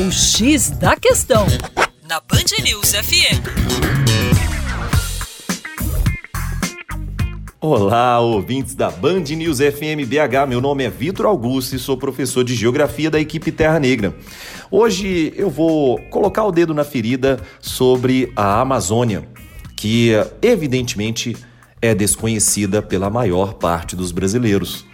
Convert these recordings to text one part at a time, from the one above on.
O X da Questão, na Band News FM. Olá, ouvintes da Band News FM BH. Meu nome é Vitor Augusto e sou professor de Geografia da equipe Terra Negra. Hoje eu vou colocar o dedo na ferida sobre a Amazônia, que evidentemente é desconhecida pela maior parte dos brasileiros.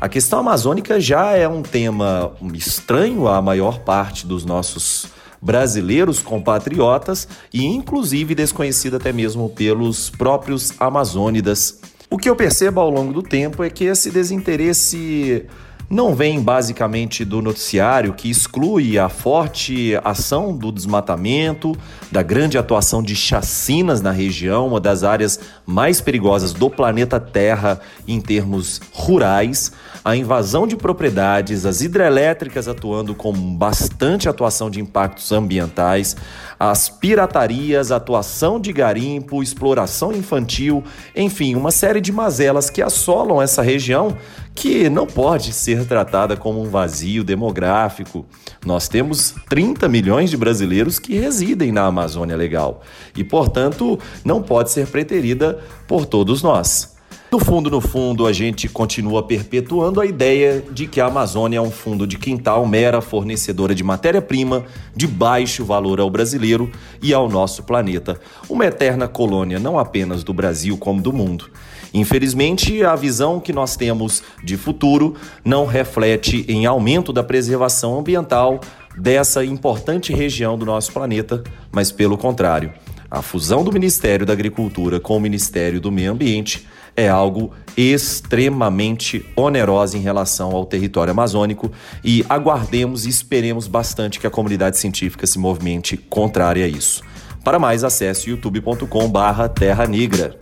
A questão amazônica já é um tema estranho à maior parte dos nossos brasileiros compatriotas e inclusive desconhecida até mesmo pelos próprios amazônidas. O que eu percebo ao longo do tempo é que esse desinteresse não vem basicamente do noticiário, que exclui a forte ação do desmatamento, da grande atuação de chacinas na região, uma das áreas mais perigosas do planeta Terra em termos rurais, a invasão de propriedades, as hidrelétricas atuando com bastante atuação de impactos ambientais, as piratarias, atuação de garimpo, exploração infantil, enfim, uma série de mazelas que assolam essa região que não pode ser tratada como um vazio demográfico. Nós temos 30 milhões de brasileiros que residem na Amazônia Legal e, portanto, não pode ser preterida por todos nós. No fundo, no fundo, a gente continua perpetuando a ideia de que a Amazônia é um fundo de quintal mera fornecedora de matéria-prima de baixo valor ao brasileiro e ao nosso planeta, uma eterna colônia não apenas do Brasil como do mundo. Infelizmente, a visão que nós temos de futuro não reflete em aumento da preservação ambiental dessa importante região do nosso planeta, mas pelo contrário. A fusão do Ministério da Agricultura com o Ministério do Meio Ambiente é algo extremamente onerosa em relação ao território amazônico e aguardemos e esperemos bastante que a comunidade científica se movimente contrária a isso. Para mais, acesse youtube.com/terra negra.